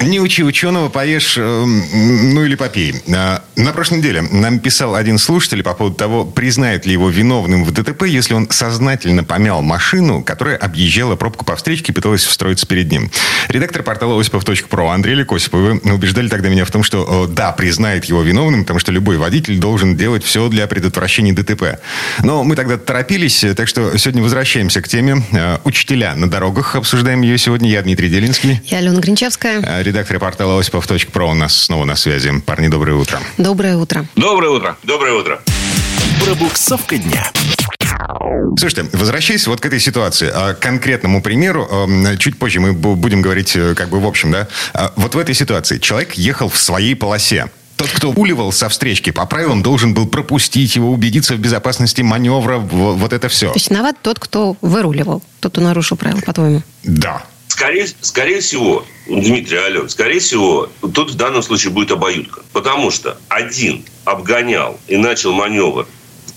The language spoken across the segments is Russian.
Не учи ученого, поешь, э, ну или попей. А, на прошлой неделе нам писал один слушатель по поводу того, признает ли его виновным в ДТП, если он сознательно помял машину, которая объезжала пробку по встречке и пыталась встроиться перед ним. Редактор портала осипов.про Андрей Лекосипов, вы убеждали тогда меня в том, что да, признает его виновным, потому что любой водитель должен делать все для предотвращения ДТП. Но мы тогда торопились, так что сегодня возвращаемся к теме. А, учителя на дорогах. Обсуждаем ее сегодня. Я Дмитрий Делинский. Я Алена Гринчевская. Редактор портала осипов.про у нас снова на связи. Парни, доброе утро. Доброе утро. Доброе утро. Доброе утро. Пробуксовка дня. Слушайте, возвращаясь вот к этой ситуации, а, к конкретному примеру, чуть позже мы будем говорить э, как бы в общем, да, а, вот в этой ситуации человек ехал в своей полосе. Тот, кто уливал со встречки, по правилам должен был пропустить его, убедиться в безопасности маневра, вот это все. То есть виноват тот, кто выруливал, тот, кто нарушил правила, по-твоему? Да. Скорее, скорее всего, Дмитрий Ален, скорее всего, тут в данном случае будет обоюдка. Потому что один обгонял и начал маневр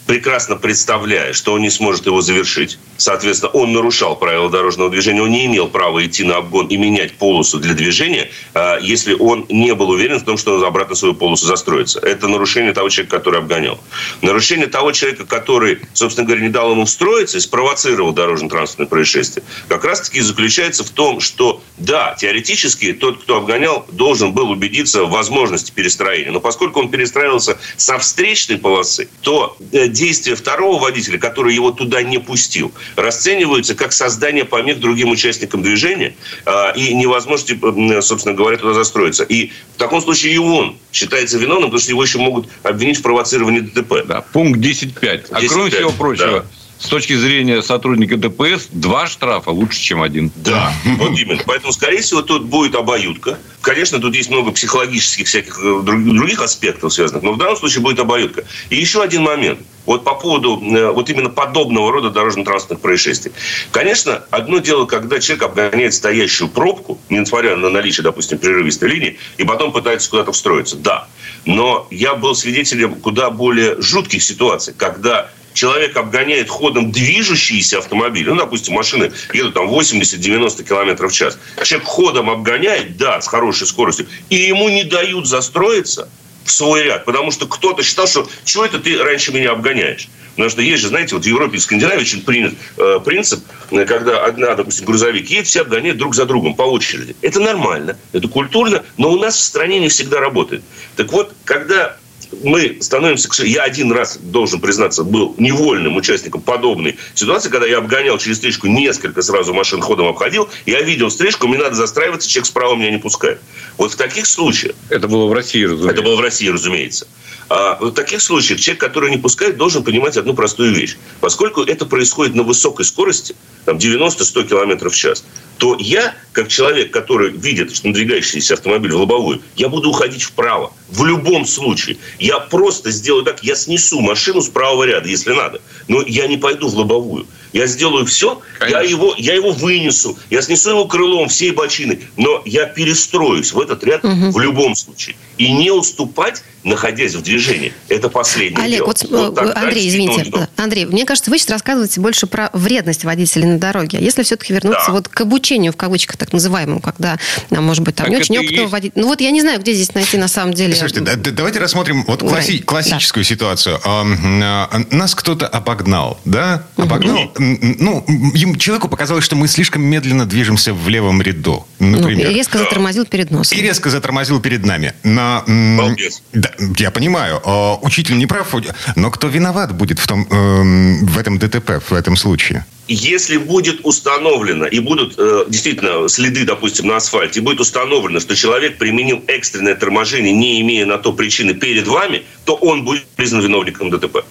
прекрасно представляя, что он не сможет его завершить. Соответственно, он нарушал правила дорожного движения, он не имел права идти на обгон и менять полосу для движения, а, если он не был уверен в том, что он обратно свою полосу застроится. Это нарушение того человека, который обгонял. Нарушение того человека, который, собственно говоря, не дал ему встроиться и спровоцировал дорожно-транспортное происшествие, как раз-таки заключается в том, что, да, теоретически тот, кто обгонял, должен был убедиться в возможности перестроения. Но поскольку он перестраивался со встречной полосы, то э, действия второго водителя, который его туда не пустил, расцениваются как создание помех другим участникам движения э, и невозможности, собственно говоря, туда застроиться. И в таком случае и он считается виновным, потому что его еще могут обвинить в провоцировании ДТП. Да, пункт 10.5. А кроме всего прочего, да с точки зрения сотрудника ДПС, два штрафа лучше, чем один. Да, вот именно. Поэтому, скорее всего, тут будет обоюдка. Конечно, тут есть много психологических всяких э, других аспектов связанных, но в данном случае будет обоюдка. И еще один момент. Вот по поводу э, вот именно подобного рода дорожно-транспортных происшествий. Конечно, одно дело, когда человек обгоняет стоящую пробку, несмотря на наличие, допустим, прерывистой линии, и потом пытается куда-то встроиться. Да. Но я был свидетелем куда более жутких ситуаций, когда человек обгоняет ходом движущиеся автомобили, ну, допустим, машины едут там 80-90 километров в час, человек ходом обгоняет, да, с хорошей скоростью, и ему не дают застроиться в свой ряд, потому что кто-то считал, что чего это ты раньше меня обгоняешь? Потому что есть же, знаете, вот в Европе и Скандинавии очень принят э, принцип, когда одна, допустим, грузовик едет, все обгоняют друг за другом по очереди. Это нормально, это культурно, но у нас в стране не всегда работает. Так вот, когда мы становимся... Я один раз, должен признаться, был невольным участником подобной ситуации, когда я обгонял через стрижку несколько сразу машин ходом обходил, я видел стрижку, мне надо застраиваться, человек справа меня не пускает. Вот в таких случаях... Это было в России, разумеется. Это было в России, разумеется. А в таких случаях человек, который не пускает, должен понимать одну простую вещь. Поскольку это происходит на высокой скорости, там 90-100 км в час, то я, как человек, который видит что надвигающийся автомобиль в лобовую, я буду уходить вправо. В любом случае. Я просто сделаю так, я снесу машину с правого ряда, если надо. Но я не пойду в лобовую. Я сделаю все, я его, я его вынесу, я снесу его крылом всей бочины, но я перестроюсь в этот ряд угу. в любом случае. И не уступать, находясь в движении, это последнее Олег, дело. Вот, вот э, Андрей, извините. Андрей, мне кажется, вы сейчас рассказываете больше про вредность водителей на дороге. А если все-таки вернуться да. вот к обучению, в кавычках так называемому, когда, может быть, там так не очень опытного есть... водителя. Ну вот я не знаю, где здесь найти на самом деле... Слушайте, да, давайте рассмотрим вот класси- классическую да. ситуацию. А, нас кто-то обогнал, да? Обогнал, ну, им, человеку показалось, что мы слишком медленно движемся в левом ряду, например. Ну, и резко затормозил перед носом. И резко затормозил перед нами. Но, да, я понимаю, э, учитель не прав, но кто виноват будет в, том, э, в этом ДТП, в этом случае? Если будет установлено, и будут э, действительно следы, допустим, на асфальте, и будет установлено, что человек применил экстренное торможение, не имея на то причины перед вами, то он будет признан виновником ДТП.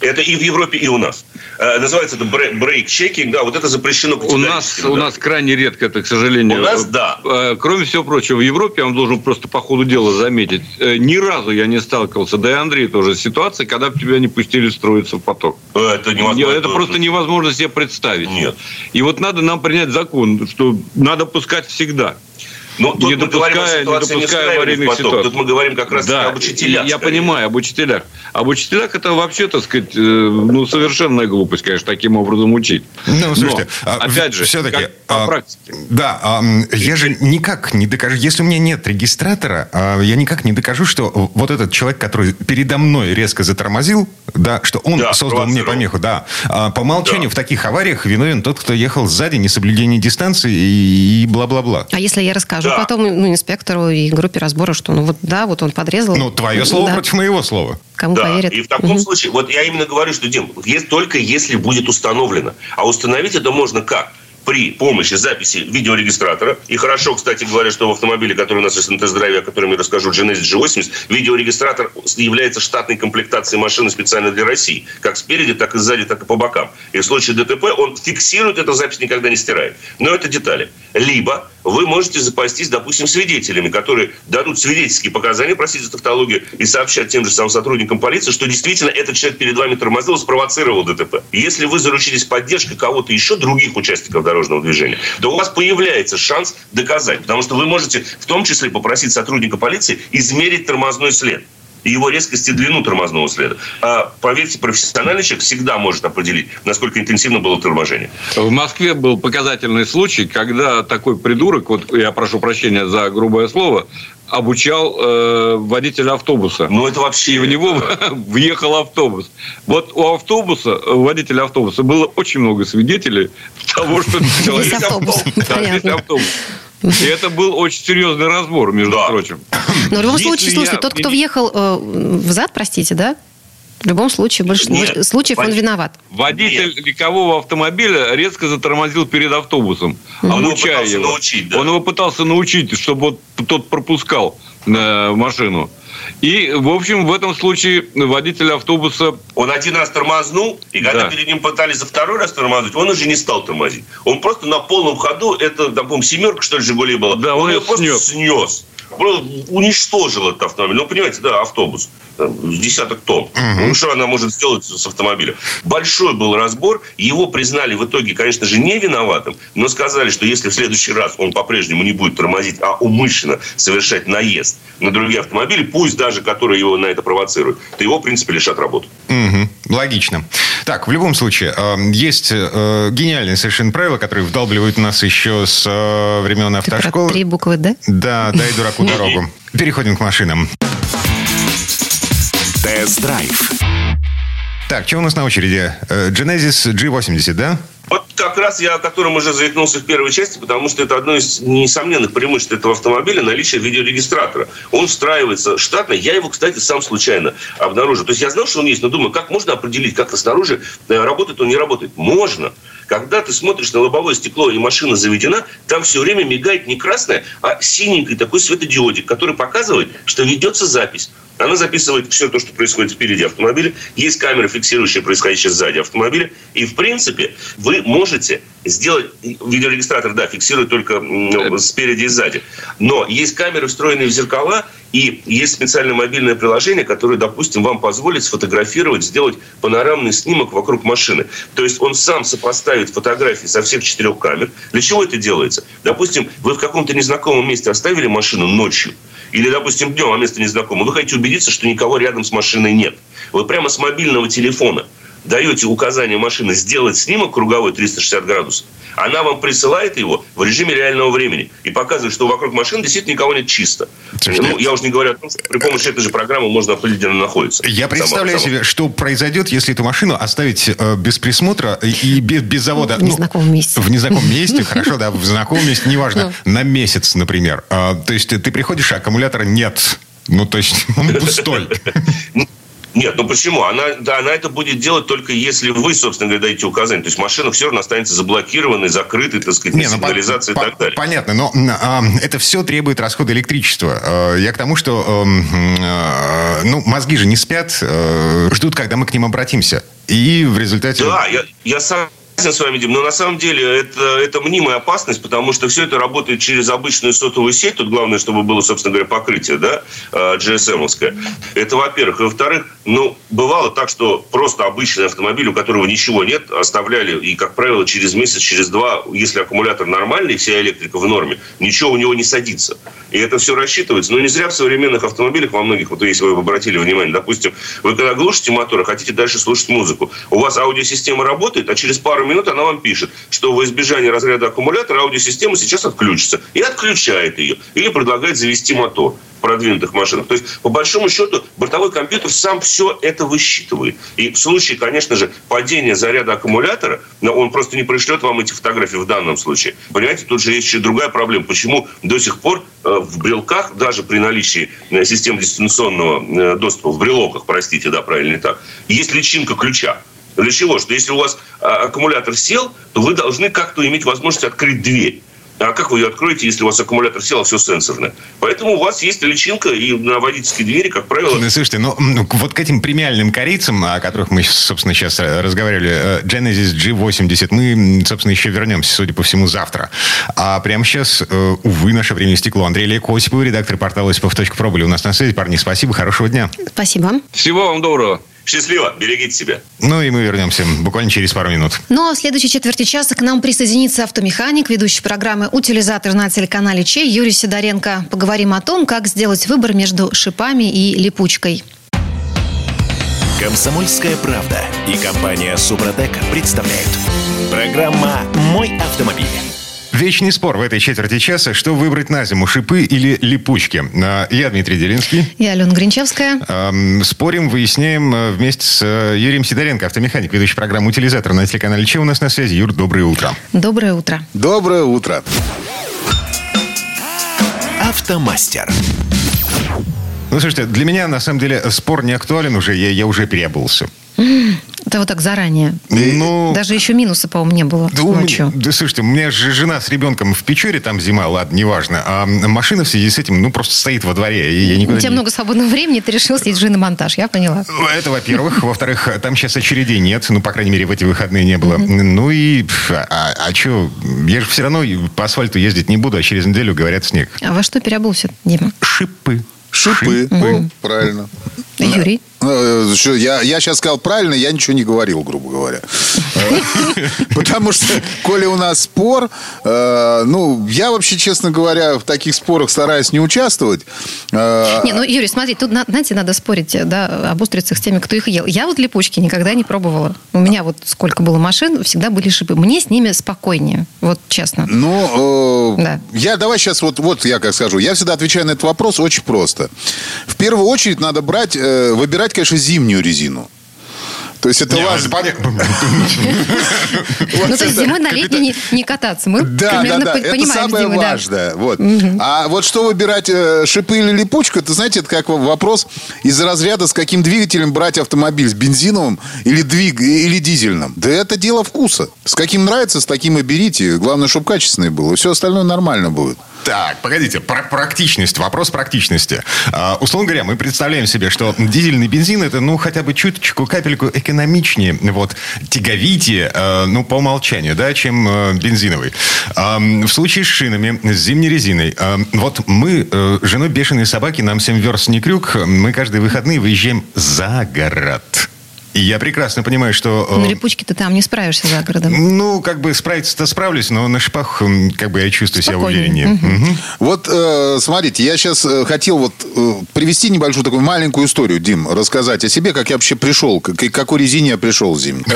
Это и в Европе, и у нас. Э, называется это брейк-чекинг. Да, вот это запрещено У нас, да. у нас крайне редко это, к сожалению. У нас, да. Э, кроме всего прочего, в Европе, я вам должен просто по ходу дела заметить, э, ни разу я не сталкивался, да и Андрей тоже, с ситуацией, когда бы тебя не пустили строиться в поток. Это невозможно. Это просто невозможно себе представить. Нет. И вот надо нам принять закон, что надо пускать всегда. Но тут не мы допуская, говорим о ситуации не допуская аварийных ситуаций. Тут мы говорим как раз да, об учителях. Я скорее. понимаю, об учителях. Об учителях это вообще, так сказать, э, ну, совершенная глупость, конечно, таким образом учить. Ну, слушайте, Но, а, опять же, все-таки... По а, практике. Да, а, я же никак не докажу, если у меня нет регистратора, а, я никак не докажу, что вот этот человек, который передо мной резко затормозил, да, что он да, создал мне помеху, да. А, по умолчанию да. в таких авариях виновен тот, кто ехал сзади, несоблюдение дистанции и бла-бла-бла. А если я расскажу да. потом ну, инспектору и группе разбора, что ну вот да, вот он подрезал. Ну, твое слово да. против моего слова. Кому да. поверят? И в таком угу. случае, вот я именно говорю, что, Дим, только если будет установлено. А установить это можно как? При помощи записи видеорегистратора. И хорошо, кстати говоря, что в автомобиле, который у нас есть на тест-драйве, о котором я расскажу, Genesis G80, видеорегистратор является штатной комплектацией машины специально для России. Как спереди, так и сзади, так и по бокам. И в случае ДТП он фиксирует эту запись, никогда не стирает. Но это детали. Либо вы можете запастись, допустим, свидетелями, которые дадут свидетельские показания, простите за тавтологию, и сообщат тем же самым сотрудникам полиции, что действительно этот человек перед вами тормозил, спровоцировал ДТП. Если вы заручились поддержкой кого-то еще, других участников дорожного движения, то у вас появляется шанс доказать. Потому что вы можете в том числе попросить сотрудника полиции измерить тормозной след его резкость и длину тормозного следа. А поверьте, профессиональный человек всегда может определить, насколько интенсивно было торможение. В Москве был показательный случай, когда такой придурок, вот я прошу прощения за грубое слово, обучал э, водителя автобуса. Ну, это вообще... И в него въехал автобус. Вот у автобуса, у водителя автобуса было очень много свидетелей того, что... Весь автобус. Да, весь автобус. И это был очень серьезный разбор, между да. прочим. Но в любом Если случае, слушайте, я... тот, кто въехал э, взад, простите, да? В любом случае, больше Нет, случаев вод... он виноват. Водитель Нет. легкового автомобиля резко затормозил перед автобусом, mm-hmm. обучая его. Научить, да? Он его пытался научить, чтобы вот тот пропускал э, машину. И, в общем, в этом случае водитель автобуса... Он один раз тормознул, и когда да. перед ним пытались за второй раз тормознуть, он уже не стал тормозить. Он просто на полном ходу, это, по семерка, что ли, «Жигули» была, да, он, он ее просто снес. Уничтожил этот автомобиль. Ну, понимаете, да, автобус. Там, десяток тонн. Угу. Ну, что она может сделать с автомобилем? Большой был разбор. Его признали в итоге, конечно же, не виноватым, но сказали, что если в следующий раз он по-прежнему не будет тормозить, а умышленно совершать наезд на другие автомобили, пусть даже которые его на это провоцируют, то его, в принципе, лишат работы. Угу. Логично. Так, в любом случае, э, есть э, гениальные совершенно правила, которые вдалбливают нас еще с э, времен автошколы. Три буквы «Д»? Да, дай дураку дорогу. Переходим к машинам. Тест-драйв. Так, что у нас на очереди? Genesis G80, да? Вот как раз я о котором уже заикнулся в первой части, потому что это одно из несомненных преимуществ этого автомобиля – наличие видеорегистратора. Он встраивается штатно. Я его, кстати, сам случайно обнаружил. То есть я знал, что он есть, но думаю, как можно определить, как-то снаружи э, работает он, не работает. Можно. Когда ты смотришь на лобовое стекло и машина заведена, там все время мигает не красное, а синенький такой светодиодик, который показывает, что ведется запись. Она записывает все то, что происходит впереди автомобиля. Есть камера, фиксирующая происходящее сзади автомобиля. И, в принципе, вы можете сделать... Видеорегистратор, да, фиксирует только спереди и сзади. Но есть камеры, встроенные в зеркала, и есть специальное мобильное приложение, которое, допустим, вам позволит сфотографировать, сделать панорамный снимок вокруг машины. То есть он сам сопоставит фотографии со всех четырех камер. Для чего это делается? Допустим, вы в каком-то незнакомом месте оставили машину ночью, или, допустим, днем, а место незнакомое, вы хотите убедиться, что никого рядом с машиной нет. Вы прямо с мобильного телефона даете указание машины сделать снимок круговой 360 градусов, она вам присылает его в режиме реального времени и показывает, что вокруг машины действительно никого нет чисто. Ну, я уже не говорю о том, что при помощи этой же программы можно определить, где она находится. Я представляю сама, себе, что произойдет, если эту машину оставить э, без присмотра и без, без завода. В незнакомом ну, месте. В незнакомом месте, хорошо, да, в знакомом месте, неважно, ну. на месяц, например. А, то есть ты приходишь, а аккумулятора нет. Ну, то есть он пустой. Нет, ну почему? Она, да, она это будет делать только если вы, собственно говоря, даете указание. То есть машина все равно останется заблокированной, закрытой, так сказать, Не, ну, сигнализацией по, и так далее. Понятно, но э, это все требует расхода электричества. Э, я к тому, что э, э, ну, мозги же не спят, э, ждут, когда мы к ним обратимся. И в результате... Да, я, я сам согласен с вами, Дим, но на самом деле это, это мнимая опасность, потому что все это работает через обычную сотовую сеть. Тут главное, чтобы было, собственно говоря, покрытие, да, GSM-овское. Это, во-первых. И, во-вторых, ну, бывало так, что просто обычный автомобиль, у которого ничего нет, оставляли, и, как правило, через месяц, через два, если аккумулятор нормальный, вся электрика в норме, ничего у него не садится. И это все рассчитывается. Но не зря в современных автомобилях, во многих, вот если вы обратили внимание, допустим, вы когда глушите мотор, хотите дальше слушать музыку, у вас аудиосистема работает, а через пару минут она вам пишет, что во избежание разряда аккумулятора аудиосистема сейчас отключится. И отключает ее. Или предлагает завести мотор продвинутых машинах. То есть, по большому счету, бортовой компьютер сам все это высчитывает. И в случае, конечно же, падения заряда аккумулятора, он просто не пришлет вам эти фотографии в данном случае. Понимаете, тут же есть еще другая проблема. Почему до сих пор э, в брелках, даже при наличии э, систем дистанционного э, доступа, в брелоках, простите, да, правильно так, есть личинка ключа. Для чего? Что если у вас а, аккумулятор сел, то вы должны как-то иметь возможность открыть дверь. А как вы ее откроете, если у вас аккумулятор сел, а все сенсорное? Поэтому у вас есть личинка, и на водительской двери, как правило... Ну, слушайте, ну, вот к этим премиальным корейцам, о которых мы, собственно, сейчас разговаривали, э, Genesis G80, мы, собственно, еще вернемся, судя по всему, завтра. А прямо сейчас, э, увы, наше время стекло. Андрей Илья Осипов, редактор портала осипов.про были у нас на связи. Парни, спасибо, хорошего дня. Спасибо. Всего вам доброго. Счастливо, берегите себя. Ну и мы вернемся буквально через пару минут. Ну а в следующей четверти часа к нам присоединится автомеханик, ведущий программы «Утилизатор» на телеканале Чей Юрий Сидоренко. Поговорим о том, как сделать выбор между шипами и липучкой. Комсомольская правда и компания «Супротек» представляют. Программа «Мой автомобиль». Вечный спор в этой четверти часа. Что выбрать на зиму, шипы или липучки? А, я Дмитрий Делинский. Я Алена Гринчевская. Спорим, выясняем э, вместе с э, Юрием Сидоренко, автомеханик, ведущий программу «Утилизатор» на телеканале Че у нас на связи. Юр, доброе утро. Доброе утро. Доброе утро. Автомастер. Ну, слушайте, для меня, на самом деле, спор не актуален уже. Я, я уже переобулся. Это вот так заранее. Ну, Даже еще минуса, по-моему, не было да, ночью. Да, слушайте, у меня же жена с ребенком в Печоре, там зима, ладно, неважно. А машина в связи с этим, ну, просто стоит во дворе. И я никуда у тебя не... много свободного времени, ты решил съездить же на монтаж, я поняла. Это, во-первых. Во-вторых, там сейчас очередей нет. Ну, по крайней мере, в эти выходные не было. Ну и... А, а что? Я же все равно по асфальту ездить не буду, а через неделю, говорят, снег. А во что переобулся, Дима? Шипы. Шипы. Шипы. Правильно. Юрий? Ну, э, я, я сейчас сказал правильно, я ничего не говорил, грубо говоря. Потому что, коли у нас спор, э, ну, я вообще, честно говоря, в таких спорах стараюсь не участвовать. Э, не, ну, Юрий, смотри, тут, знаете, надо спорить, да, об устрицах с теми, кто их ел. Я вот липучки никогда не пробовала. У меня вот сколько было машин, всегда были шипы. Мне с ними спокойнее, вот честно. Ну, да. я давай сейчас вот, вот я как скажу. Я всегда отвечаю на этот вопрос очень просто. В первую очередь надо брать, выбирать брать, конечно, зимнюю резину. То есть это важно. Ну, то есть зимой на летней не кататься. Мы примерно понимаем. Это самое важное. А вот что выбирать, э, шипы или липучку, это, знаете, это как вопрос из разряда, с каким двигателем брать автомобиль, с бензиновым или, двиг... или дизельным. Да это дело вкуса. С каким нравится, с таким и берите. Главное, чтобы качественный был. И все остальное нормально будет. Так, погодите, про практичность, вопрос практичности. Uh, условно говоря, мы представляем себе, что дизельный бензин это, ну, хотя бы чуточку, капельку экономичнее, вот, тяговитее, uh, ну, по умолчанию, да, чем uh, бензиновый. Uh, в случае с шинами, с зимней резиной, uh, вот мы, uh, женой бешеной собаки, нам 7 верст не крюк, мы каждые выходные выезжаем за город. И я прекрасно понимаю, что... На липучке ты там не справишься за городом. Ну, как бы справиться-то справлюсь, но на шипах как бы я чувствую Спокойнее. себя увереннее. Угу. Угу. Вот, э, смотрите, я сейчас э, хотел вот э, привести небольшую такую маленькую историю, Дим, рассказать о себе, как я вообще пришел, к какой резине я пришел зимой.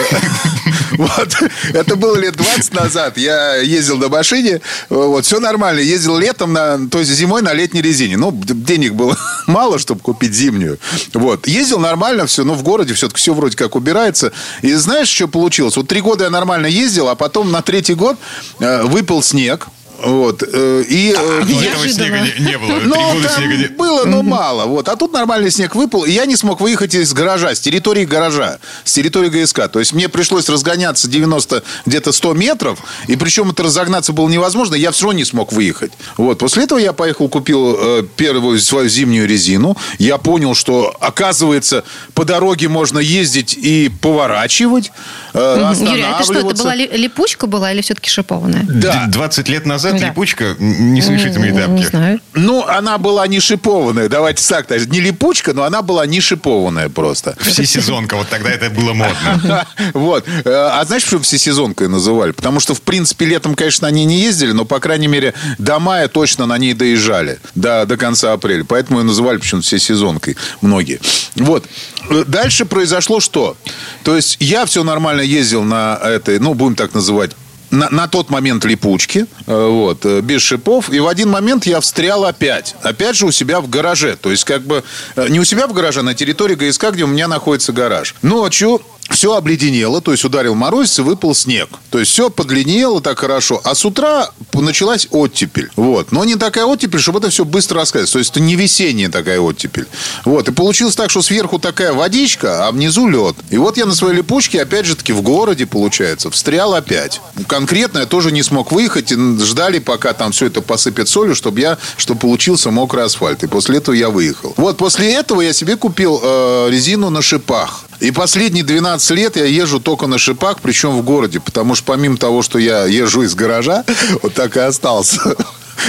Вот. Это было лет 20 назад. Я ездил на машине. Вот, все нормально. Ездил летом, на, то есть зимой на летней резине. Ну, денег было мало, чтобы купить зимнюю. Вот. Ездил нормально все. Но в городе все-таки все вроде как убирается. И знаешь, что получилось? Вот три года я нормально ездил, а потом на третий год э, выпал снег. Вот. Э, и, а, ну, этого снега не, не было. Ну, там снега не... было, но мало. Вот. А тут нормальный снег выпал, и я не смог выехать из гаража, с территории гаража, с территории ГСК. То есть мне пришлось разгоняться 90, где-то 100 метров, и причем это разогнаться было невозможно, я все равно не смог выехать. Вот. После этого я поехал, купил э, первую свою зимнюю резину. Я понял, что, оказывается, по дороге можно ездить и поворачивать, э, Юрий, а это что, это была липучка была или все-таки шипованная? Да. 20 лет назад да. липучка не совершите мои тапки. Не знаю. Ну, она была не шипованная, давайте так, не липучка, но она была не шипованная просто. Всесезонка, вот тогда это было модно. Вот. Э, а знаешь, почему всесезонкой называли? Потому что, в принципе, летом, конечно, они не ездили, но, по крайней мере, до мая точно на ней доезжали. До, до конца апреля. Поэтому ее называли почему-то всесезонкой многие. Вот. Э, дальше произошло что? То есть я все нормально ездил на этой, ну, будем так называть, на, на тот момент липучки, э, вот, э, без шипов. И в один момент я встрял опять. Опять же у себя в гараже. То есть, как бы, э, не у себя в гараже, а на территории ГСК, где у меня находится гараж. Ночью все обледенело, то есть ударил морозец и выпал снег. То есть все подлинело так хорошо. А с утра началась оттепель. Вот. Но не такая оттепель, чтобы это все быстро рассказать. То есть это не весенняя такая оттепель. Вот. И получилось так, что сверху такая водичка, а внизу лед. И вот я на своей липучке, опять же таки, в городе, получается, встрял опять. Конкретно я тоже не смог выехать. И ждали, пока там все это посыпет солью, чтобы я, чтобы получился мокрый асфальт. И после этого я выехал. Вот после этого я себе купил э, резину на шипах. И последние 12 лет я езжу только на шипах, причем в городе. Потому что помимо того, что я езжу из гаража, вот так и остался.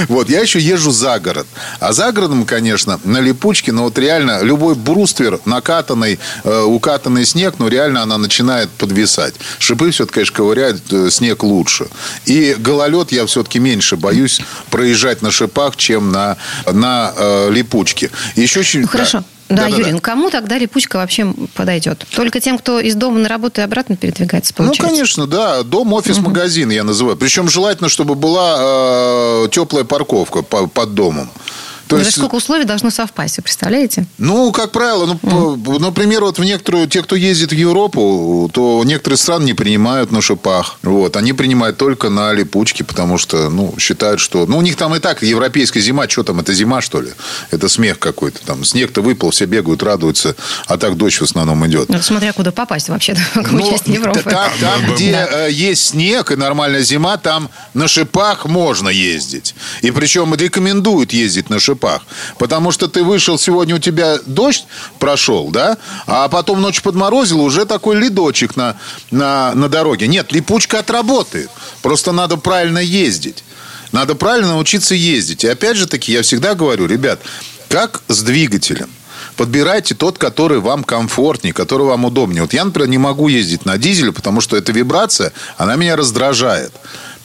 Вот, я еще езжу за город. А за городом, конечно, на липучке, но вот реально любой бруствер, накатанный, э, укатанный снег, ну, реально она начинает подвисать. Шипы все-таки, конечно, ковыряют э, снег лучше. И гололед я все-таки меньше боюсь проезжать на шипах, чем на, на э, липучке. Еще. Ну, хорошо. Да. Да, да Юрий, да. ну кому тогда липучка вообще подойдет? Только тем, кто из дома на работу и обратно передвигается, ну, получается? Ну, конечно, да. Дом, офис, угу. магазин я называю. Причем желательно, чтобы была э, теплая парковка по, под домом. То есть... сколько условий должно совпасть, вы представляете? Ну, как правило, ну, mm. например, вот в некоторую, те, кто ездит в Европу, то некоторые страны не принимают на шипах. Вот, они принимают только на липучке, потому что, ну, считают, что... Ну, у них там и так европейская зима, что там, это зима, что ли? Это смех какой-то там. Снег-то выпал, все бегают, радуются, а так дождь в основном идет. Ну, смотря куда попасть вообще, в какую ну, часть Европы. Там, там где да. Э, есть снег и нормальная зима, там на шипах можно ездить. И причем рекомендуют ездить на шипах шипах. Потому что ты вышел, сегодня у тебя дождь прошел, да? А потом ночью подморозило, уже такой ледочек на, на, на дороге. Нет, липучка отработает. Просто надо правильно ездить. Надо правильно научиться ездить. И опять же таки, я всегда говорю, ребят, как с двигателем. Подбирайте тот, который вам комфортнее, который вам удобнее. Вот я, например, не могу ездить на дизеле, потому что эта вибрация, она меня раздражает.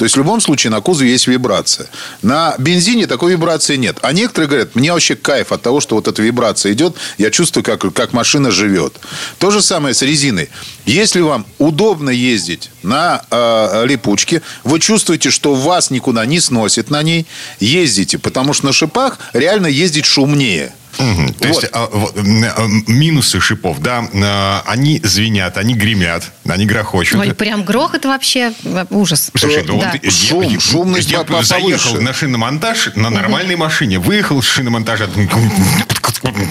То есть в любом случае на кузове есть вибрация. На бензине такой вибрации нет. А некоторые говорят, мне вообще кайф от того, что вот эта вибрация идет, я чувствую, как, как машина живет. То же самое с резиной. Если вам удобно ездить на э, липучке, вы чувствуете, что вас никуда не сносит на ней, ездите, потому что на шипах реально ездить шумнее. Угу. То вот. есть а, а, минусы шипов, да, а, они звенят, они гремят, они грохочут. Ой, прям грохот вообще ужас. Слушай, ну да. вот Шум, я, шумность я, я заехал на шиномонтаж на нормальной угу. машине, выехал с шиномонтажа.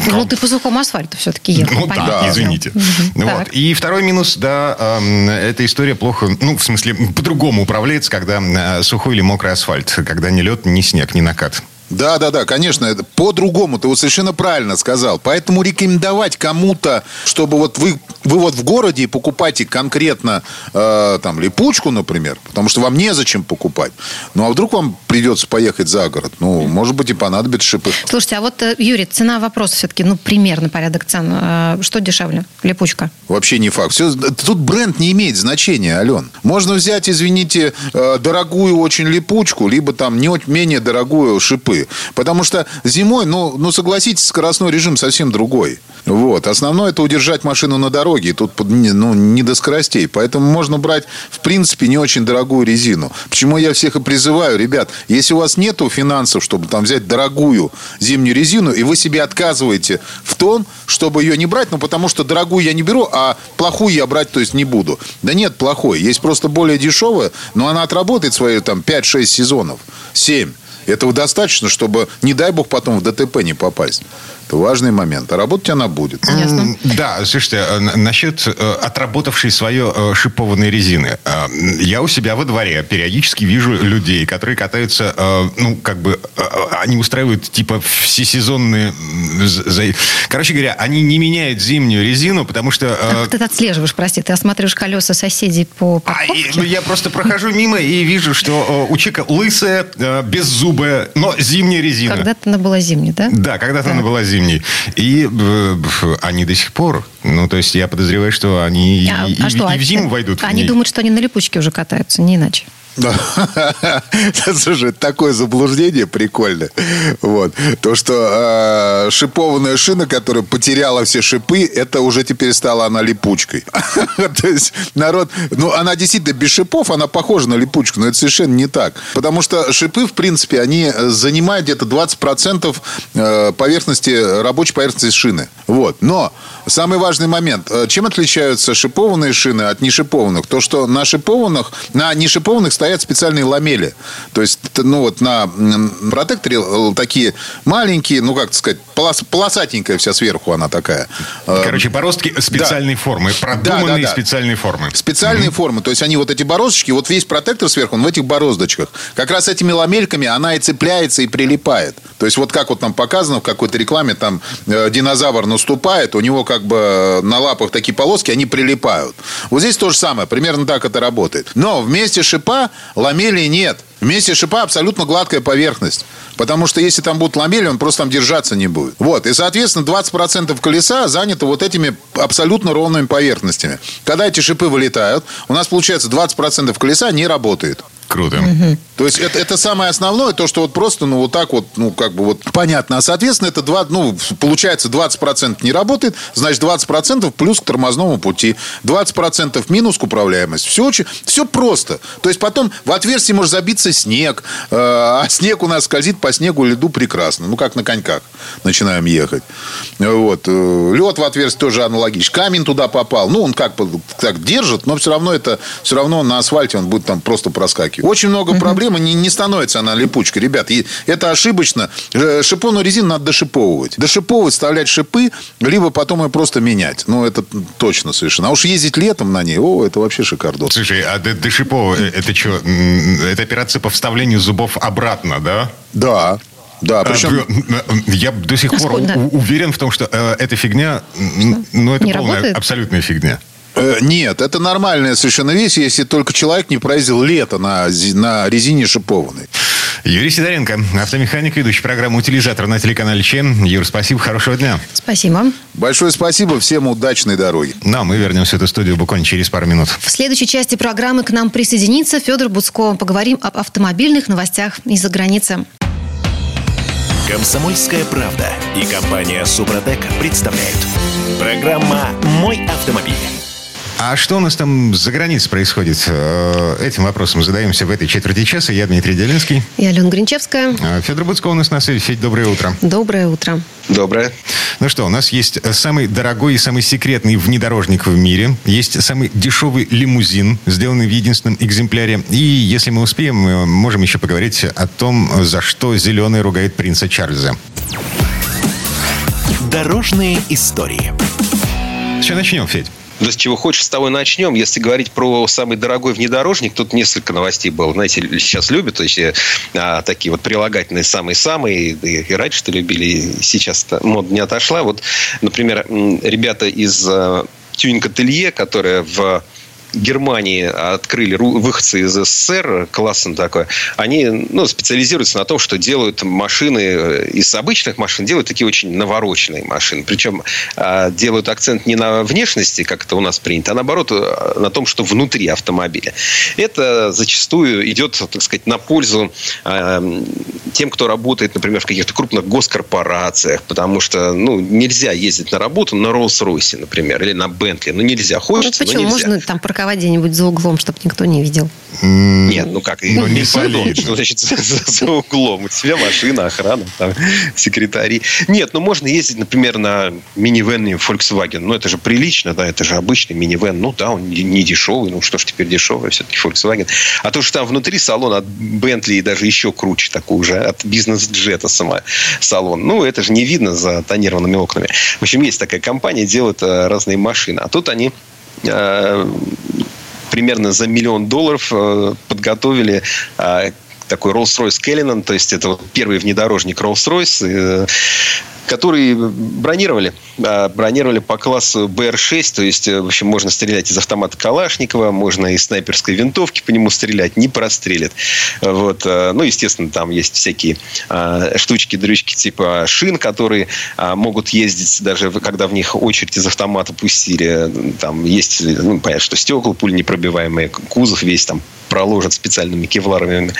Ну, ты по сухому асфальту все-таки ехал. Ну, да, извините. Угу. Вот. И второй минус, да, эта история плохо, ну, в смысле, по-другому управляется, когда сухой или мокрый асфальт, когда ни лед, ни снег, ни накат. Да, да, да, конечно, по-другому, ты вот совершенно правильно сказал. Поэтому рекомендовать кому-то, чтобы вот вы, вы вот в городе покупаете конкретно э, там липучку, например, потому что вам незачем покупать. Ну, а вдруг вам придется поехать за город? Ну, может быть, и понадобится шипы. Слушайте, а вот, э, Юрий, цена вопроса все-таки, ну, примерно порядок цен. Э, что дешевле? Липучка? Вообще не факт. Все, тут бренд не имеет значения, Ален. Можно взять, извините, э, дорогую очень липучку, либо там не менее дорогую шипы. Шипы. Потому что зимой, ну, ну согласитесь, скоростной режим совсем другой. Вот. Основное это удержать машину на дороге. Тут ну, не до скоростей. Поэтому можно брать, в принципе, не очень дорогую резину. Почему я всех и призываю, ребят, если у вас нету финансов, чтобы там взять дорогую зимнюю резину, и вы себе отказываете в том, чтобы ее не брать, ну, потому что дорогую я не беру, а плохую я брать, то есть, не буду. Да нет, плохой. Есть просто более дешевая, но она отработает свои там 5-6 сезонов, 7. Этого достаточно, чтобы, не дай бог, потом в ДТП не попасть. Это важный момент. А работать она будет. Ясно. Да, слушайте, э, насчет э, отработавшей свое э, шипованной резины. Я у себя во дворе периодически вижу людей, которые катаются, ну, как бы, они устраивают, типа, всесезонные... Короче говоря, они не меняют зимнюю резину, потому что... А ты отслеживаешь, прости? Ты осматриваешь колеса соседей по парковке? А, ну, я просто прохожу мимо и вижу, что у человека лысая, беззубая, но зимняя резина. Когда-то она была зимней, да? Да, когда-то да. она была зимней зимний. И э, они до сих пор, ну, то есть я подозреваю, что они а, и, а и, что, и в зиму войдут. Они думают, что они на липучке уже катаются, не иначе. Слушай, такое заблуждение прикольное. Вот. То, что э, шипованная шина, которая потеряла все шипы, это уже теперь стала она липучкой. То есть народ... Ну, она действительно без шипов, она похожа на липучку, но это совершенно не так. Потому что шипы, в принципе, они занимают где-то 20% э, поверхности, рабочей поверхности шины. Вот. Но самый важный момент. Э, чем отличаются шипованные шины от нешипованных? То, что на шипованных, на нешипованных стоят специальные ламели. То есть, ну вот на протекторе э, такие маленькие, ну как сказать, полос, полосатенькая вся сверху она такая. Э, Короче, бороздки специальной да. формы, продуманные да, да, да. специальной формы. Специальные mm-hmm. формы. То есть они вот эти бороздочки, вот весь протектор сверху, он в этих бороздочках. Как раз этими ламельками она и цепляется, и прилипает. То есть вот как вот там показано в какой-то рекламе, там э, динозавр наступает, у него как бы на лапах такие полоски, они прилипают. Вот здесь то же самое, примерно так это работает. Но вместе шипа ламелей нет. Вместе шипа абсолютно гладкая поверхность. Потому что если там будут ламели, он просто там держаться не будет. Вот. И, соответственно, 20% колеса занято вот этими абсолютно ровными поверхностями. Когда эти шипы вылетают, у нас получается 20% колеса не работает. Круто. Угу. То есть это, это самое основное, то, что вот просто, ну, вот так вот, ну, как бы вот понятно. А, соответственно, это два, ну, получается 20% не работает, значит, 20% плюс к тормозному пути, 20% минус к управляемости. Все очень, все просто. То есть потом в отверстие может забиться снег, э, а снег у нас скользит по снегу льду прекрасно. Ну, как на коньках начинаем ехать. Вот. Э, лед в отверстие тоже аналогично. Камень туда попал. Ну, он как бы так держит, но все равно это, все равно на асфальте он будет там просто проскакивать липучки. Очень много угу. проблем, не, не становится она липучкой. Ребят, и это ошибочно. Э, шипованную резину надо дошиповывать. Дошиповывать, вставлять шипы, либо потом ее просто менять. Ну, это точно совершенно. А уж ездить летом на ней, о, это вообще шикардос. Слушай, а дошиповывать, э, это что, это операция по вставлению зубов обратно, да? Да. Да, причем... Я до сих пор уверен в том, что э, эта фигня, ну, это полная, абсолютная фигня. Э, нет, это нормальная совершенно вещь, если только человек не произвел лето на, на резине шипованной. Юрий Сидоренко, автомеханик, ведущий программу «Утилизатор» на телеканале ЧЕМ. Юр, спасибо, хорошего дня. Спасибо. Большое спасибо, всем удачной дороги. Ну, а мы вернемся в эту студию буквально через пару минут. В следующей части программы к нам присоединится Федор Буцко. Поговорим об автомобильных новостях из-за границы. Комсомольская правда и компания «Супротек» представляют. Программа «Мой автомобиль». А что у нас там за границей происходит? Э, этим вопросом задаемся в этой четверти часа. Я Дмитрий Делинский. И Алена Гринчевская. А, Федор Буцко у нас на связи. Федь, доброе утро. Доброе утро. Доброе. Ну что, у нас есть самый дорогой и самый секретный внедорожник в мире. Есть самый дешевый лимузин, сделанный в единственном экземпляре. И если мы успеем, мы можем еще поговорить о том, за что зеленый ругает принца Чарльза. Дорожные истории. Сейчас начнем, Федь. Да с чего хочешь, с того и начнем. Если говорить про самый дорогой внедорожник, тут несколько новостей было. Знаете, сейчас любят то есть, а, такие вот прилагательные самые-самые. И, и раньше-то любили, и сейчас мода не отошла. Вот, например, ребята из а, тюнинг-ателье, которое в Германии открыли выходцы из СССР, классом такой, они ну, специализируются на том, что делают машины э, из обычных машин, делают такие очень навороченные машины. Причем а, делают акцент не на внешности, как это у нас принято, а наоборот э, на том, что внутри автомобиля. Это зачастую идет, так сказать, на пользу э, тем, кто работает, например, в каких-то крупных госкорпорациях, потому что ну, нельзя ездить на работу на Роллс-Ройсе, например, или на Бентли. Ну, нельзя. Хочется, ну, почему? но нельзя. Можно там парковать где-нибудь за углом, чтобы никто не видел. Нет, ну как, ну, не пардон, что значит за, за углом? У тебя машина, охрана, там, секретари. Нет, ну можно ездить, например, на минивене Volkswagen. Ну это же прилично, да, это же обычный минивэн. Ну да, он не дешевый, ну что ж теперь дешевый, все-таки Volkswagen. А то, что там внутри салон от Bentley и даже еще круче такой уже, от бизнес-джета сама салон. Ну это же не видно за тонированными окнами. В общем, есть такая компания, делает э, разные машины. А тут они примерно за миллион долларов э, подготовили э, такой Rolls-Royce Cullinan, то есть это вот первый внедорожник Rolls-Royce, который бронировали. А, бронировали по классу БР-6, то есть, в общем, можно стрелять из автомата Калашникова, можно из снайперской винтовки по нему стрелять, не прострелит. Вот. А, ну, естественно, там есть всякие а, штучки, дрючки типа шин, которые могут ездить, даже когда в них очередь из автомата пустили. Там есть, ну, понятно, что стекла пуль непробиваемые, кузов весь там проложен специальными кевларовыми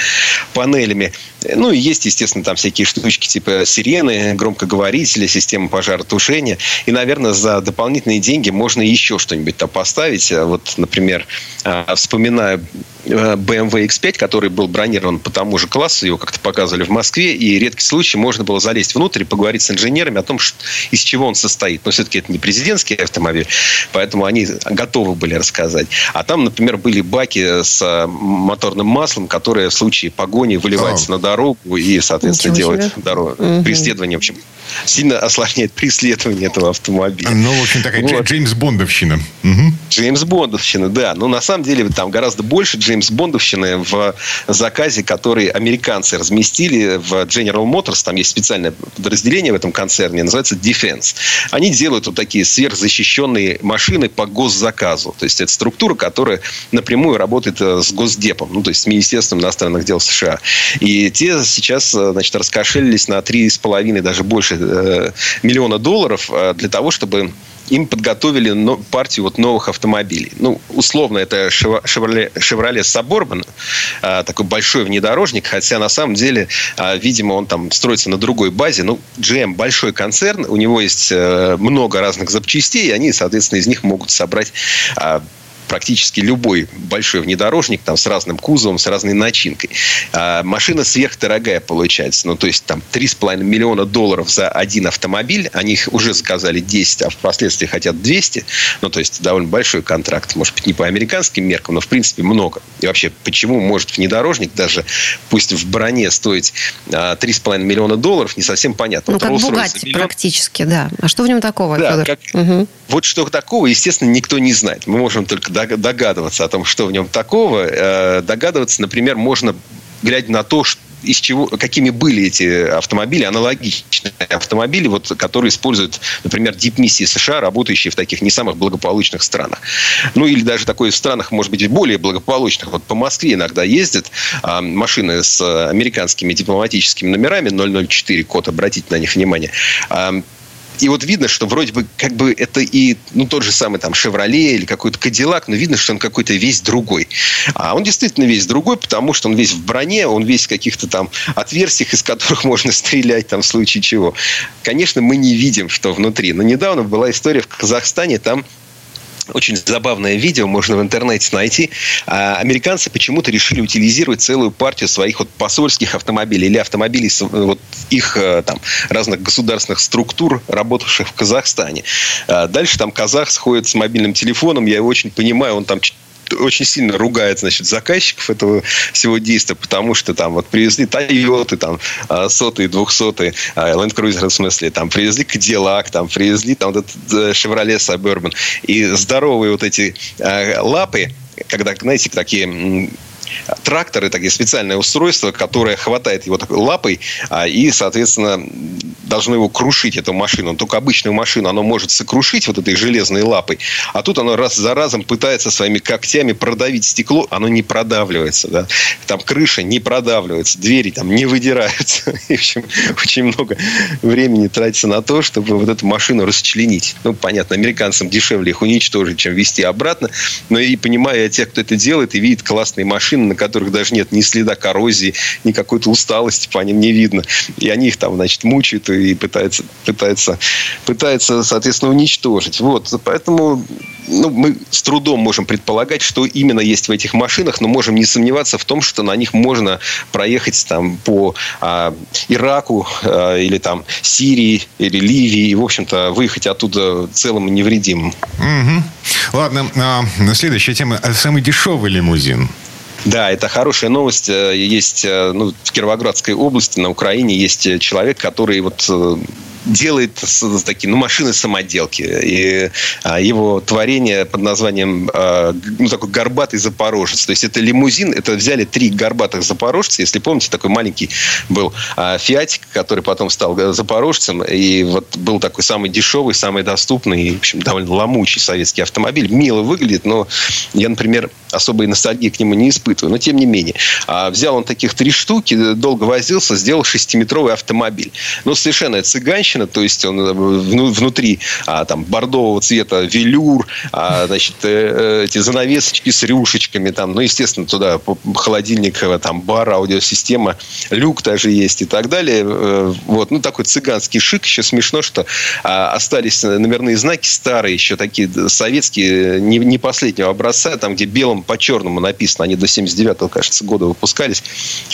панелями. Ну, и есть, естественно, там всякие штучки типа сирены, громкоговорители, система пожаротушения. И, наверное, за дополнительные деньги можно еще что-нибудь там поставить. Вот, например, а, вспоминаю BMW X5, который был бронирован по тому же классу, его как-то показывали в Москве, и редкий случай можно было залезть внутрь и поговорить с инженерами о том, что, из чего он состоит. Но все-таки это не президентский автомобиль, поэтому они готовы были рассказать. А там, например, были баки с а, моторным маслом, которое в случае погони выливается oh. на дорогу и, соответственно, Ничего делает себе. дорогу. Угу. Преследование, в общем, сильно осложняет преследование этого автомобиля. Ну, в общем, такая вот. Джеймс Бондовщина. Угу. Джеймс Бондовщина, да. Но на самом деле там гораздо больше Джеймс Бондовщины в заказе, который американцы разместили в General Motors. Там есть специальное подразделение в этом концерне, называется Defense. Они делают вот такие сверхзащищенные машины по госзаказу. То есть это структура, которая напрямую работает э, с Госдепом, ну, то есть с Министерством иностранных дел США. И те сейчас, э, значит, раскошелились на 3,5, даже больше э, миллиона долларов для того, чтобы им подготовили партию вот новых автомобилей. Ну, условно, это Chevrolet Suburban, а, такой большой внедорожник, хотя на самом деле, а, видимо, он там строится на другой базе. Ну, GM большой концерн, у него есть э, много разных запчастей, и они, соответственно, из них могут собрать а, практически любой большой внедорожник там, с разным кузовом, с разной начинкой. А машина сверхдорогая получается. Ну, то есть там 3,5 миллиона долларов за один автомобиль. Они их уже заказали 10, а впоследствии хотят 200. Ну, то есть довольно большой контракт. Может быть, не по американским меркам, но в принципе много. И вообще, почему может внедорожник даже, пусть в броне стоить 3,5 а, миллиона долларов, не совсем понятно. Ну, вот как Бугатти практически, да. А что в нем такого, да, Федор? Как... Угу. Вот что такого, естественно, никто не знает. Мы можем только догадываться о том, что в нем такого. Э, догадываться, например, можно глядя на то, что из чего, какими были эти автомобили, аналогичные автомобили, вот, которые используют, например, дипмиссии США, работающие в таких не самых благополучных странах. Ну, или даже такой в странах, может быть, более благополучных. Вот по Москве иногда ездят а, машины с американскими дипломатическими номерами 004 код, обратите на них внимание. А, и вот видно, что вроде бы как бы это и ну, тот же самый там «Шевроле» или какой-то «Кадиллак», но видно, что он какой-то весь другой. А он действительно весь другой, потому что он весь в броне, он весь в каких-то там отверстиях, из которых можно стрелять там в случае чего. Конечно, мы не видим, что внутри. Но недавно была история в Казахстане, там очень забавное видео, можно в интернете найти. А, американцы почему-то решили утилизировать целую партию своих вот посольских автомобилей или автомобилей вот их э, там разных государственных структур, работавших в Казахстане. А, дальше там казах сходит с мобильным телефоном, я его очень понимаю, он там очень сильно ругает, значит, заказчиков этого всего действия, потому что там вот привезли Тойоты, там, а, сотые, двухсотые, а, Land Cruiser в смысле, там, привезли Кадиллак, там, привезли там вот этот э, Chevrolet Suburban. И здоровые вот эти а, лапы, когда, знаете, такие тракторы, такие специальное устройство, которое хватает его такой лапой а, и, соответственно, должно его крушить, эту машину. Только обычную машину оно может сокрушить вот этой железной лапой, а тут оно раз за разом пытается своими когтями продавить стекло, оно не продавливается. Да? Там крыша не продавливается, двери там не выдираются. И, в общем, очень много времени тратится на то, чтобы вот эту машину расчленить. Ну, понятно, американцам дешевле их уничтожить, чем вести обратно. Но и понимая тех, кто это делает, и видит классные машины, на которых даже нет ни следа коррозии, ни какой-то усталости по ним не видно. И они их там, значит, мучают и пытаются, пытаются, пытаются соответственно, уничтожить. Вот. Поэтому ну, мы с трудом можем предполагать, что именно есть в этих машинах, но можем не сомневаться в том, что на них можно проехать там, по а, Ираку а, или там Сирии или Ливии и, в общем-то, выехать оттуда целым и невредимым. Угу. Ладно, а, следующая тема. Самый дешевый лимузин. Да, это хорошая новость. Э, есть э, ну, в Кировоградской области, на Украине, есть э, человек, который вот делает такие, ну, машины-самоделки. И а, его творение под названием, ну, такой горбатый запорожец. То есть это лимузин, это взяли три горбатых запорожца. Если помните, такой маленький был а, Фиатик, который потом стал запорожцем. И вот был такой самый дешевый, самый доступный, в общем, довольно ломучий советский автомобиль. Мило выглядит, но я, например, особой ностальгии к нему не испытываю. Но тем не менее. А, взял он таких три штуки, долго возился, сделал шестиметровый автомобиль. Ну, совершенно цыганщина то есть он э, внутри а, там бордового цвета велюр, а, значит, э, эти занавесочки с рюшечками, там, ну, естественно, туда холодильник, э, там, бар, аудиосистема, люк даже есть и так далее. Вот, ну, такой цыганский шик. Еще смешно, что остались номерные знаки старые, еще такие советские, не, не последнего образца, там, где белым по черному написано, они до 79-го, кажется, года выпускались,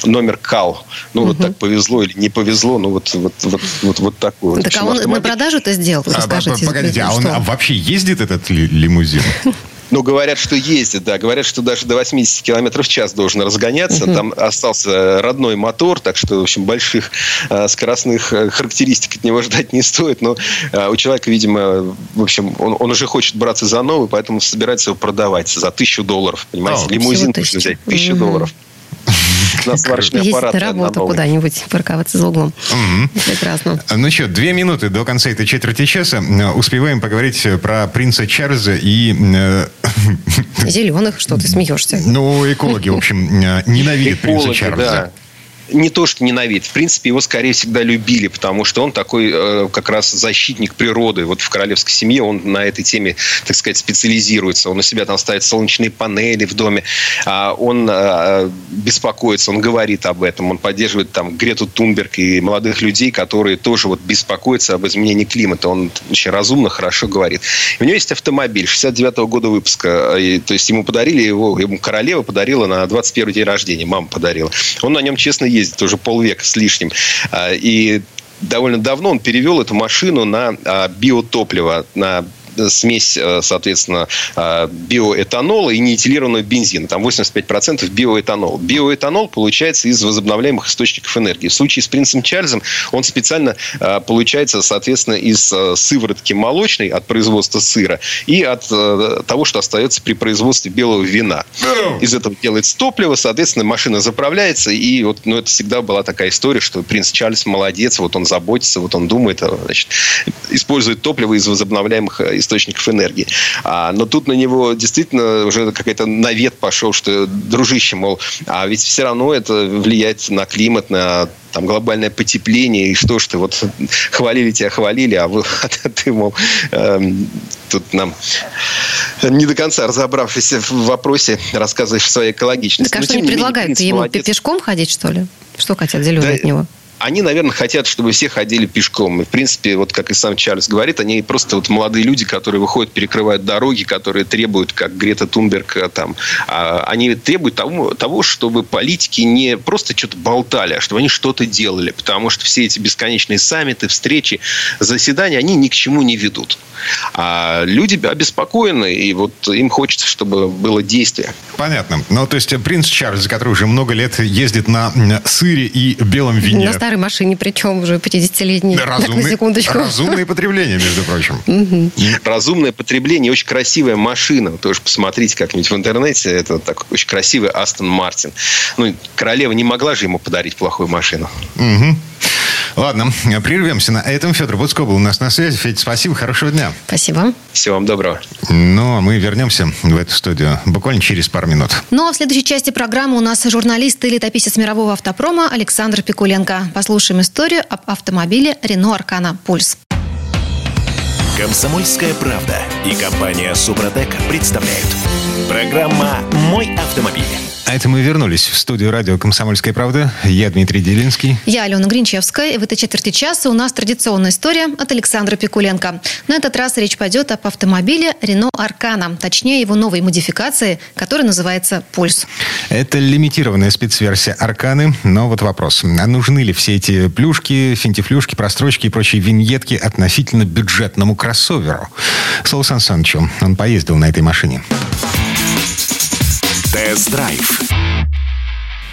номер КАЛ. Ну, угу. вот так повезло или не повезло, ну, вот, вот, вот, вот, вот такой вот. Так а он автомобиль... на продажу это сделал? А, Расскажите. Погодите, а он а вообще ездит этот лимузин? Ну, говорят, что ездит, да. Говорят, что даже до 80 километров в час должен разгоняться. Угу. Там остался родной мотор, так что, в общем, больших э, скоростных э, характеристик от него ждать не стоит. Но э, у человека, видимо, в общем, он, он уже хочет браться за новый, поэтому собирается его продавать за тысячу долларов. Понимаете, О, Лимузин нужно взять тысячу угу. долларов на сварочный Ездить аппарат. на работу куда-нибудь, парковаться за углом. Угу. Прекрасно. Ну что, две минуты до конца этой четверти часа. Успеваем поговорить про принца Чарльза и... Э, Зеленых, что ты смеешься? Ну, экологи, в общем, э, ненавидят принца Чарльза. Не то, что ненавидит. В принципе, его скорее всегда любили, потому что он такой э, как раз защитник природы. Вот в королевской семье он на этой теме, так сказать, специализируется. Он у себя там ставит солнечные панели в доме. А он э, беспокоится, он говорит об этом. Он поддерживает там Грету Тунберг и молодых людей, которые тоже вот беспокоятся об изменении климата. Он очень разумно, хорошо говорит. И у него есть автомобиль 69 -го года выпуска. И, то есть ему подарили его, ему королева подарила на 21 день рождения. Мама подарила. Он на нем честно ездит уже полвека с лишним. А, и довольно давно он перевел эту машину на а, биотопливо, на смесь, э, соответственно, э, биоэтанола и неэтилированного бензина. Там 85% биоэтанол. Биоэтанол получается из возобновляемых источников энергии. В случае с принцем Чарльзом он специально э, получается, соответственно, из сыворотки молочной от производства сыра и от того, что остается при производстве белого вина. Из этого делается топливо, соответственно, машина заправляется. И вот ну, это всегда была такая история, что принц Чарльз молодец, вот он заботится, вот он думает, значит, использует топливо из возобновляемых источников энергии. А, но тут на него действительно уже какой-то навет пошел, что дружище, мол, а ведь все равно это влияет на климат, на там глобальное потепление, и что ж ты, вот хвалили тебя, хвалили, а, вы, а ты, мол, э, тут нам не до конца разобравшись в вопросе, рассказываешь о своей экологичности. Так а что не предлагают? Ему молодец. пешком ходить, что ли? Что хотят зеленые да, от него? Они, наверное, хотят, чтобы все ходили пешком. И, в принципе, вот как и сам Чарльз говорит, они просто вот молодые люди, которые выходят, перекрывают дороги, которые требуют, как Грета Тунберг, э, там, а, они требуют того, того, чтобы политики не просто что-то болтали, а чтобы они что-то делали. Потому что все эти бесконечные саммиты, встречи, заседания, они ни к чему не ведут. А люди обеспокоены, и вот им хочется, чтобы было действие. Понятно. Ну, то есть принц Чарльз, который уже много лет ездит на сыре и белом вине старой машине, причем уже 50-летней. Разумный, разумное потребление, между прочим. Разумное потребление, очень красивая машина. Тоже посмотрите как-нибудь в интернете. Это так, очень красивый Астон Мартин. Ну, королева не могла же ему подарить плохую машину. Угу. Ладно, прервемся на этом. Федор Буцко был у нас на связи. Федь, спасибо, хорошего дня. Спасибо. Всего вам доброго. Ну, а мы вернемся в эту студию буквально через пару минут. Ну, а в следующей части программы у нас журналист и летописец мирового автопрома Александр Пикуленко. Послушаем историю об автомобиле Рено Аркана Пульс. Комсомольская правда и компания Супротек представляют. Программа «Мой автомобиль». А это мы вернулись в студию радио «Комсомольская правда». Я Дмитрий Делинский. Я Алена Гринчевская. И в этой четверти часа у нас традиционная история от Александра Пикуленко. На этот раз речь пойдет об автомобиле Renault Аркана. Точнее, его новой модификации, которая называется «Пульс». Это лимитированная спецверсия Арканы. Но вот вопрос. А нужны ли все эти плюшки, финтифлюшки, прострочки и прочие виньетки относительно бюджетному кроссоверу? Слово Сан Санычу. Он поездил на этой машине. Тест-драйв.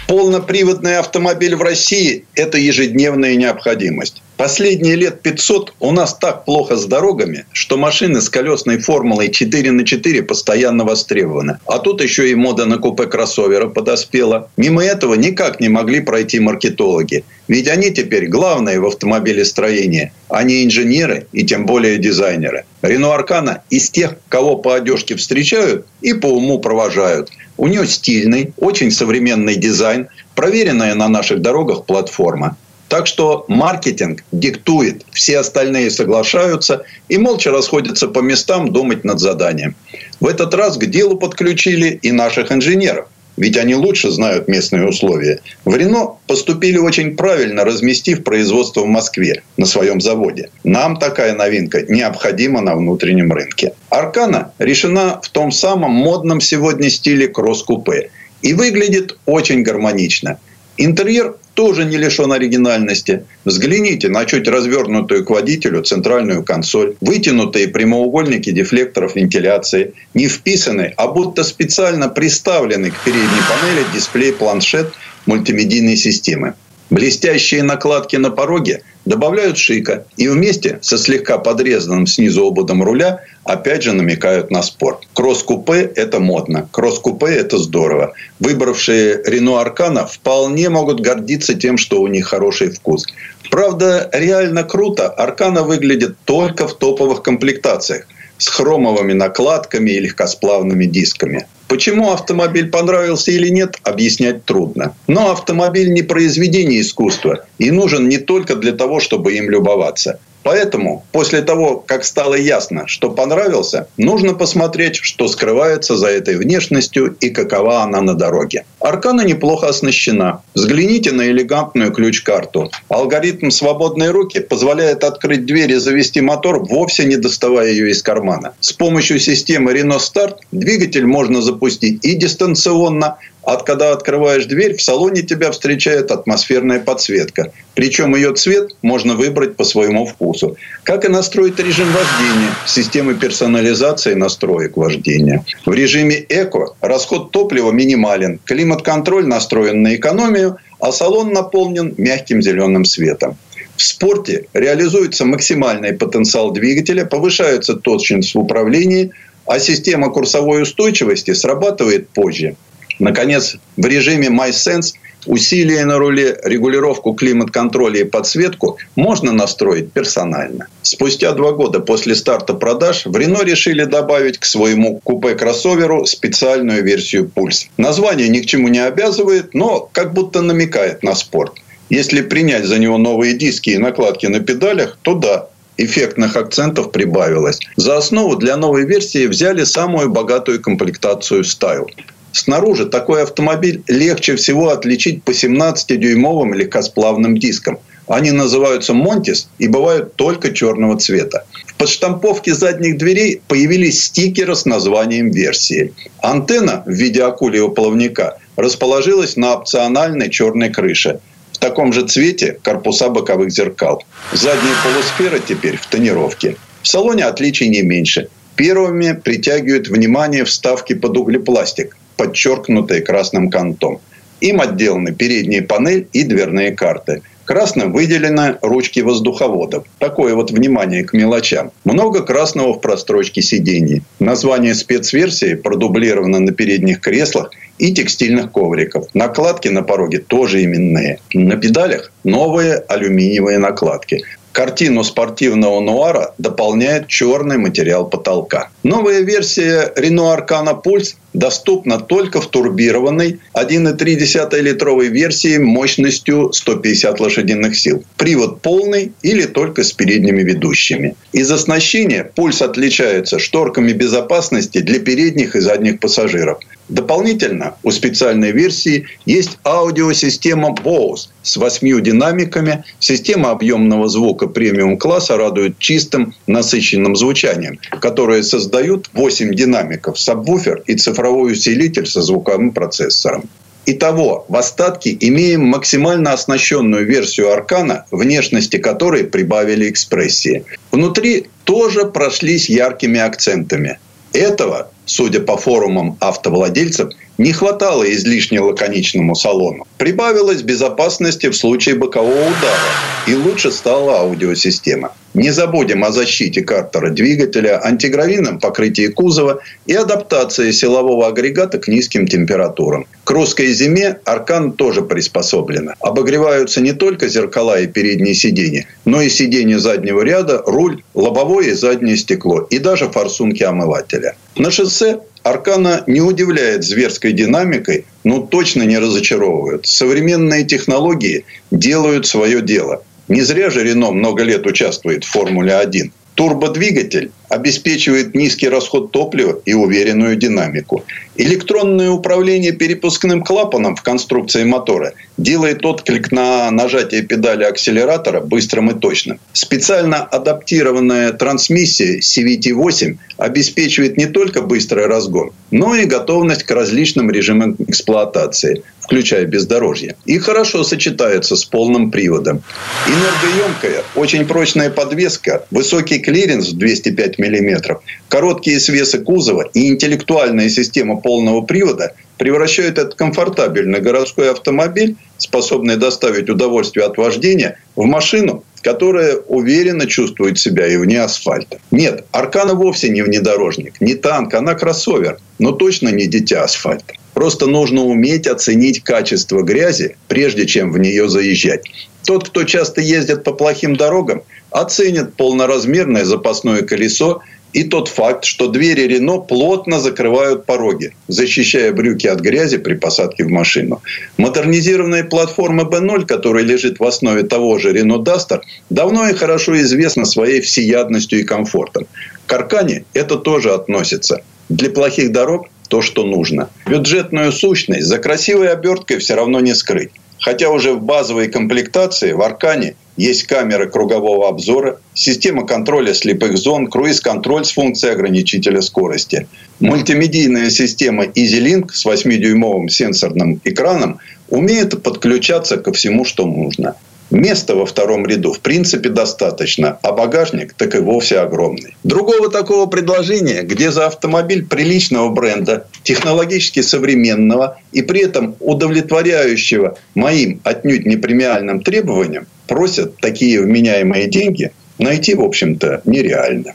Полноприводный автомобиль в России – это ежедневная необходимость. Последние лет 500 у нас так плохо с дорогами, что машины с колесной формулой 4 на 4 постоянно востребованы. А тут еще и мода на купе кроссовера подоспела. Мимо этого никак не могли пройти маркетологи. Ведь они теперь главные в автомобилестроении, а не инженеры и тем более дизайнеры. Рено Аркана из тех, кого по одежке встречают и по уму провожают. У нее стильный, очень современный дизайн, проверенная на наших дорогах платформа. Так что маркетинг диктует, все остальные соглашаются и молча расходятся по местам думать над заданием. В этот раз к делу подключили и наших инженеров. Ведь они лучше знают местные условия. В Рено поступили очень правильно, разместив производство в Москве на своем заводе. Нам такая новинка необходима на внутреннем рынке. Аркана решена в том самом модном сегодня стиле кросс-купе. И выглядит очень гармонично. Интерьер тоже не лишен оригинальности. Взгляните на чуть развернутую к водителю центральную консоль, вытянутые прямоугольники дефлекторов вентиляции, не вписаны, а будто специально приставлены к передней панели дисплей-планшет мультимедийной системы. Блестящие накладки на пороге добавляют шика и вместе со слегка подрезанным снизу ободом руля опять же намекают на спорт. Кросс-купе – это модно. Кросс-купе – это здорово. Выбравшие Рено Аркана вполне могут гордиться тем, что у них хороший вкус. Правда, реально круто Аркана выглядит только в топовых комплектациях с хромовыми накладками и легкосплавными дисками. Почему автомобиль понравился или нет, объяснять трудно. Но автомобиль не произведение искусства и нужен не только для того, чтобы им любоваться. Поэтому после того, как стало ясно, что понравился, нужно посмотреть, что скрывается за этой внешностью и какова она на дороге. Аркана неплохо оснащена. Взгляните на элегантную ключ-карту. Алгоритм «Свободные руки» позволяет открыть дверь и завести мотор, вовсе не доставая ее из кармана. С помощью системы Renault Start двигатель можно запустить и дистанционно, от когда открываешь дверь, в салоне тебя встречает атмосферная подсветка. Причем ее цвет можно выбрать по своему вкусу. Как и настроить режим вождения, системы персонализации настроек вождения. В режиме эко расход топлива минимален, климат-контроль настроен на экономию, а салон наполнен мягким зеленым светом. В спорте реализуется максимальный потенциал двигателя, повышается точность в управлении, а система курсовой устойчивости срабатывает позже. Наконец, в режиме MySense усилия на руле, регулировку климат-контроля и подсветку можно настроить персонально. Спустя два года после старта продаж в Рено решили добавить к своему купе-кроссоверу специальную версию Пульс. Название ни к чему не обязывает, но как будто намекает на спорт. Если принять за него новые диски и накладки на педалях, то да, эффектных акцентов прибавилось. За основу для новой версии взяли самую богатую комплектацию Style. Снаружи такой автомобиль легче всего отличить по 17-дюймовым легкосплавным дискам. Они называются «Монтис» и бывают только черного цвета. В подштамповке задних дверей появились стикеры с названием версии. Антенна в виде акульего плавника расположилась на опциональной черной крыше. В таком же цвете корпуса боковых зеркал. Задняя полусфера теперь в тонировке. В салоне отличий не меньше. Первыми притягивают внимание вставки под углепластик подчеркнутые красным кантом. Им отделаны передняя панель и дверные карты. Красным выделены ручки воздуховодов. Такое вот внимание к мелочам. Много красного в прострочке сидений. Название спецверсии продублировано на передних креслах и текстильных ковриков. Накладки на пороге тоже именные. На педалях новые алюминиевые накладки. Картину спортивного нуара дополняет черный материал потолка. Новая версия Renault Arcana Pulse доступна только в турбированной 1,3-литровой версии мощностью 150 лошадиных сил. Привод полный или только с передними ведущими. Из оснащения пульс отличается шторками безопасности для передних и задних пассажиров. Дополнительно у специальной версии есть аудиосистема Bose с восьмью динамиками. Система объемного звука премиум-класса радует чистым, насыщенным звучанием, которое создают 8 динамиков, сабвуфер и цифровой усилитель со звуковым процессором. Итого, в остатке имеем максимально оснащенную версию Аркана, внешности которой прибавили экспрессии. Внутри тоже прошлись яркими акцентами. Этого, судя по форумам автовладельцев, не хватало излишне лаконичному салону. Прибавилось безопасности в случае бокового удара. И лучше стала аудиосистема. Не забудем о защите картера двигателя, антигравийном покрытии кузова и адаптации силового агрегата к низким температурам. К русской зиме Аркан тоже приспособлена. Обогреваются не только зеркала и передние сиденья, но и сиденья заднего ряда, руль, лобовое и заднее стекло и даже форсунки омывателя. На шоссе Аркана не удивляет зверской динамикой, но точно не разочаровывает. Современные технологии делают свое дело. Не зря же Рено много лет участвует в Формуле-1. Турбодвигатель обеспечивает низкий расход топлива и уверенную динамику. Электронное управление перепускным клапаном в конструкции мотора делает отклик на нажатие педали акселератора быстрым и точным. Специально адаптированная трансмиссия CVT-8 обеспечивает не только быстрый разгон, но и готовность к различным режимам эксплуатации, включая бездорожье. И хорошо сочетается с полным приводом. Энергоемкая, очень прочная подвеска, высокий клиренс в 205 мм, короткие свесы кузова и интеллектуальная система полного привода превращают этот комфортабельный городской автомобиль, способный доставить удовольствие от вождения, в машину, которая уверенно чувствует себя и вне асфальта. Нет, Аркана вовсе не внедорожник, не танк, она кроссовер, но точно не дитя асфальта. Просто нужно уметь оценить качество грязи, прежде чем в нее заезжать. Тот, кто часто ездит по плохим дорогам, оценит полноразмерное запасное колесо и тот факт, что двери Рено плотно закрывают пороги, защищая брюки от грязи при посадке в машину. Модернизированная платформа B0, которая лежит в основе того же Рено Дастер, давно и хорошо известна своей всеядностью и комфортом. К Аркане это тоже относится. Для плохих дорог то, что нужно. Бюджетную сущность за красивой оберткой все равно не скрыть. Хотя уже в базовой комплектации в Аркане есть камеры кругового обзора, система контроля слепых зон, круиз-контроль с функцией ограничителя скорости. Мультимедийная система EasyLink с 8-дюймовым сенсорным экраном умеет подключаться ко всему, что нужно. Места во втором ряду в принципе достаточно, а багажник так и вовсе огромный. Другого такого предложения, где за автомобиль приличного бренда, технологически современного и при этом удовлетворяющего моим отнюдь не премиальным требованиям, просят такие вменяемые деньги, найти, в общем-то, нереально.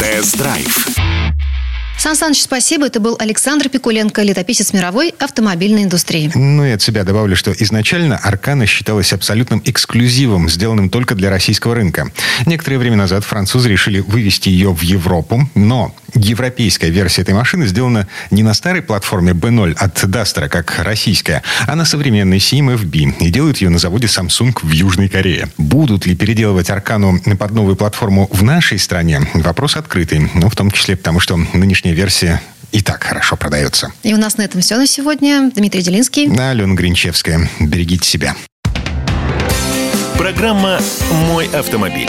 Тест-драйв Сан Саныч, спасибо. Это был Александр Пикуленко, летописец мировой автомобильной индустрии. Ну и от себя добавлю, что изначально Аркана считалась абсолютным эксклюзивом, сделанным только для российского рынка. Некоторое время назад французы решили вывести ее в Европу, но европейская версия этой машины сделана не на старой платформе B0 от Duster, как российская, а на современной CMFB. И делают ее на заводе Samsung в Южной Корее. Будут ли переделывать Аркану под новую платформу в нашей стране? Вопрос открытый. Ну, в том числе потому, что нынешняя версия и так хорошо продается. И у нас на этом все на сегодня. Дмитрий Делинский. Алена Гринчевская. Берегите себя. Программа «Мой автомобиль».